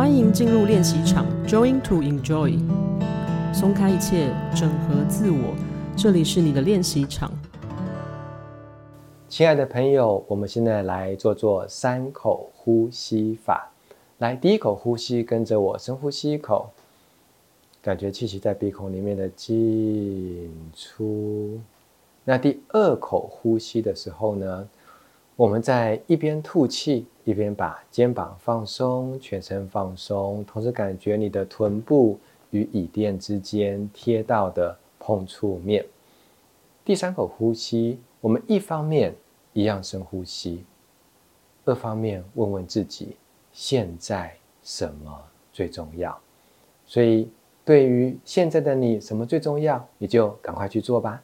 欢迎进入练习场，Join to enjoy，松开一切，整合自我，这里是你的练习场。亲爱的朋友，我们现在来做做三口呼吸法。来，第一口呼吸，跟着我深呼吸一口，感觉气息在鼻孔里面的进出。那第二口呼吸的时候呢，我们在一边吐气，一边把肩膀放松，全身放松，同时感觉你的臀部与椅垫之间贴到的碰触面。第三口呼吸，我们一方面一样深呼吸，二方面问问自己，现在什么最重要？所以，对于现在的你，什么最重要？你就赶快去做吧。